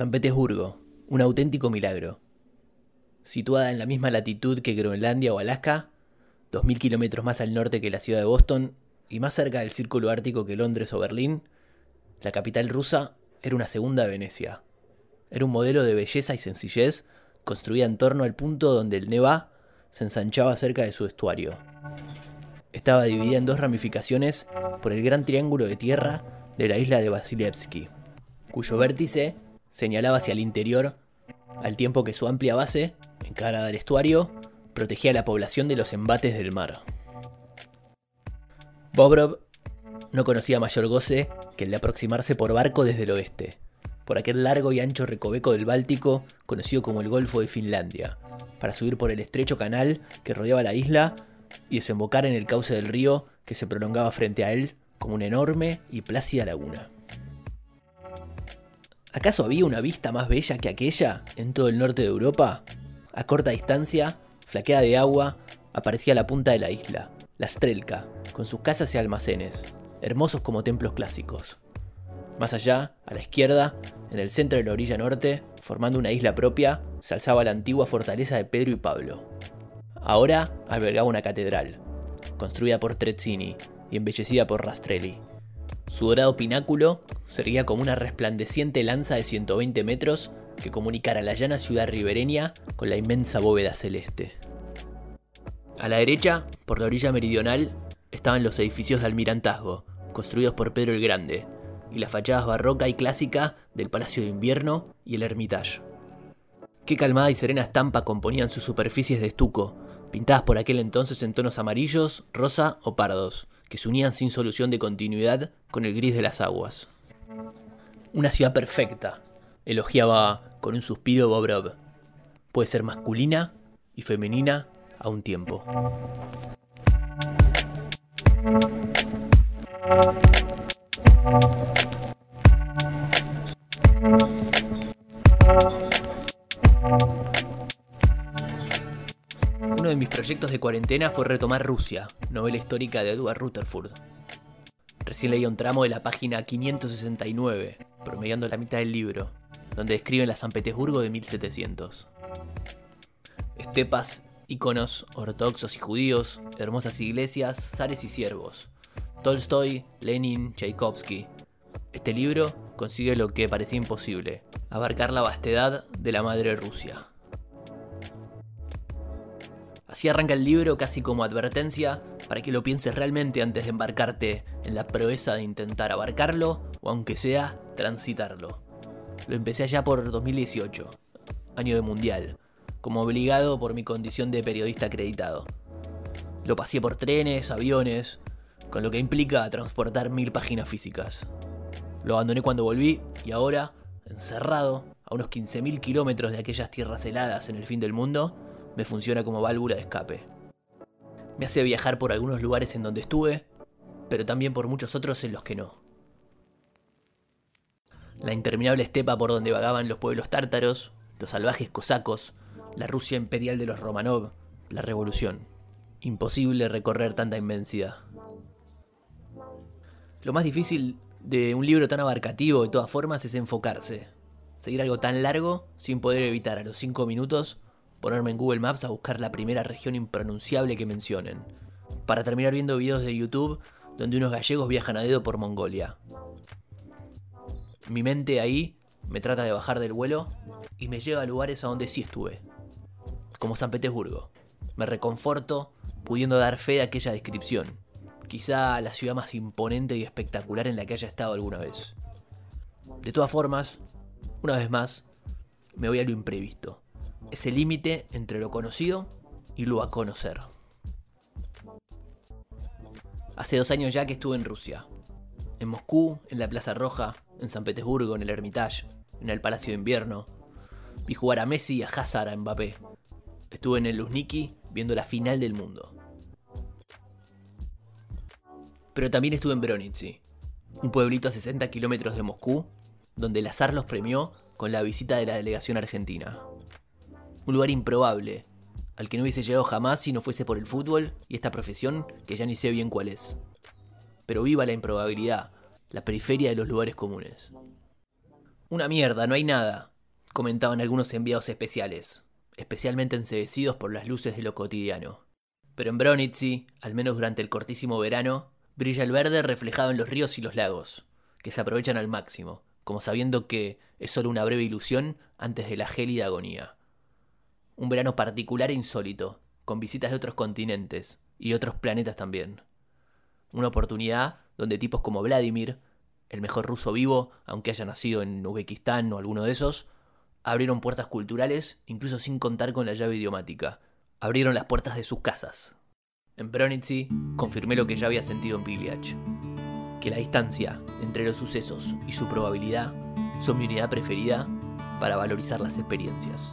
San Petersburgo, un auténtico milagro. Situada en la misma latitud que Groenlandia o Alaska, 2.000 kilómetros más al norte que la ciudad de Boston y más cerca del círculo ártico que Londres o Berlín, la capital rusa era una segunda Venecia. Era un modelo de belleza y sencillez construida en torno al punto donde el Neva se ensanchaba cerca de su estuario. Estaba dividida en dos ramificaciones por el gran triángulo de tierra de la isla de Vasilievsky, cuyo vértice señalaba hacia el interior, al tiempo que su amplia base, encarada al estuario, protegía a la población de los embates del mar. Bobrov no conocía mayor goce que el de aproximarse por barco desde el oeste, por aquel largo y ancho recoveco del Báltico conocido como el Golfo de Finlandia, para subir por el estrecho canal que rodeaba la isla y desembocar en el cauce del río que se prolongaba frente a él como una enorme y plácida laguna. ¿Acaso había una vista más bella que aquella en todo el norte de Europa? A corta distancia, flaqueada de agua, aparecía la punta de la isla, la Strelka, con sus casas y almacenes, hermosos como templos clásicos. Más allá, a la izquierda, en el centro de la orilla norte, formando una isla propia, se alzaba la antigua fortaleza de Pedro y Pablo. Ahora albergaba una catedral, construida por Trezzini y embellecida por Rastrelli. Su dorado pináculo sería como una resplandeciente lanza de 120 metros que comunicara la llana ciudad ribereña con la inmensa bóveda celeste. A la derecha, por la orilla meridional, estaban los edificios de almirantazgo, construidos por Pedro el Grande, y las fachadas barroca y clásica del Palacio de Invierno y el Hermitage. Qué calmada y serena estampa componían sus superficies de estuco, pintadas por aquel entonces en tonos amarillos, rosa o pardos, que se unían sin solución de continuidad con el gris de las aguas. Una ciudad perfecta, elogiaba con un suspiro Bobrov. Puede ser masculina y femenina a un tiempo. Proyectos de cuarentena fue retomar Rusia, novela histórica de Edward Rutherford. Recién leí un tramo de la página 569, promediando la mitad del libro, donde describen la San Petersburgo de 1700. Estepas, íconos ortodoxos y judíos, hermosas iglesias, zares y siervos. Tolstoy, Lenin, Tchaikovsky. Este libro consigue lo que parecía imposible, abarcar la vastedad de la madre Rusia. Así arranca el libro casi como advertencia para que lo pienses realmente antes de embarcarte en la proeza de intentar abarcarlo o aunque sea transitarlo. Lo empecé allá por 2018, año de mundial, como obligado por mi condición de periodista acreditado. Lo pasé por trenes, aviones, con lo que implica transportar mil páginas físicas. Lo abandoné cuando volví y ahora, encerrado a unos 15.000 kilómetros de aquellas tierras heladas en el fin del mundo, me funciona como válvula de escape. Me hace viajar por algunos lugares en donde estuve, pero también por muchos otros en los que no. La interminable estepa por donde vagaban los pueblos tártaros, los salvajes cosacos, la Rusia imperial de los Romanov, la revolución. Imposible recorrer tanta inmensidad. Lo más difícil de un libro tan abarcativo de todas formas es enfocarse. Seguir algo tan largo sin poder evitar a los 5 minutos ponerme en Google Maps a buscar la primera región impronunciable que mencionen, para terminar viendo videos de YouTube donde unos gallegos viajan a dedo por Mongolia. Mi mente ahí me trata de bajar del vuelo y me lleva a lugares a donde sí estuve, como San Petersburgo. Me reconforto pudiendo dar fe de aquella descripción, quizá la ciudad más imponente y espectacular en la que haya estado alguna vez. De todas formas, una vez más, me voy a lo imprevisto ese límite entre lo conocido y lo a conocer. Hace dos años ya que estuve en Rusia. En Moscú, en la Plaza Roja, en San Petersburgo, en el Hermitage, en el Palacio de Invierno. Vi jugar a Messi y a Hazard a Mbappé. Estuve en el Luzniki viendo la final del mundo. Pero también estuve en Bronitsy, un pueblito a 60 kilómetros de Moscú, donde el azar los premió con la visita de la delegación argentina. Un lugar improbable, al que no hubiese llegado jamás si no fuese por el fútbol y esta profesión que ya ni sé bien cuál es. Pero viva la improbabilidad, la periferia de los lugares comunes. Una mierda, no hay nada. comentaban algunos enviados especiales, especialmente enseguecidos por las luces de lo cotidiano. Pero en Bronitzi, al menos durante el cortísimo verano, brilla el verde reflejado en los ríos y los lagos, que se aprovechan al máximo, como sabiendo que es solo una breve ilusión antes de la gélida agonía. Un verano particular e insólito, con visitas de otros continentes y otros planetas también. Una oportunidad donde tipos como Vladimir, el mejor ruso vivo, aunque haya nacido en Uzbekistán o alguno de esos, abrieron puertas culturales incluso sin contar con la llave idiomática. Abrieron las puertas de sus casas. En Bronitzi confirmé lo que ya había sentido en Piliach, que la distancia entre los sucesos y su probabilidad son mi unidad preferida para valorizar las experiencias.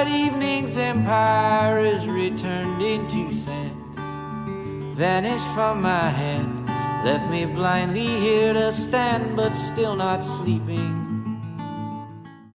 that evening's empire is returned into sand, vanished from my hand, left me blindly here to stand, but still not sleeping.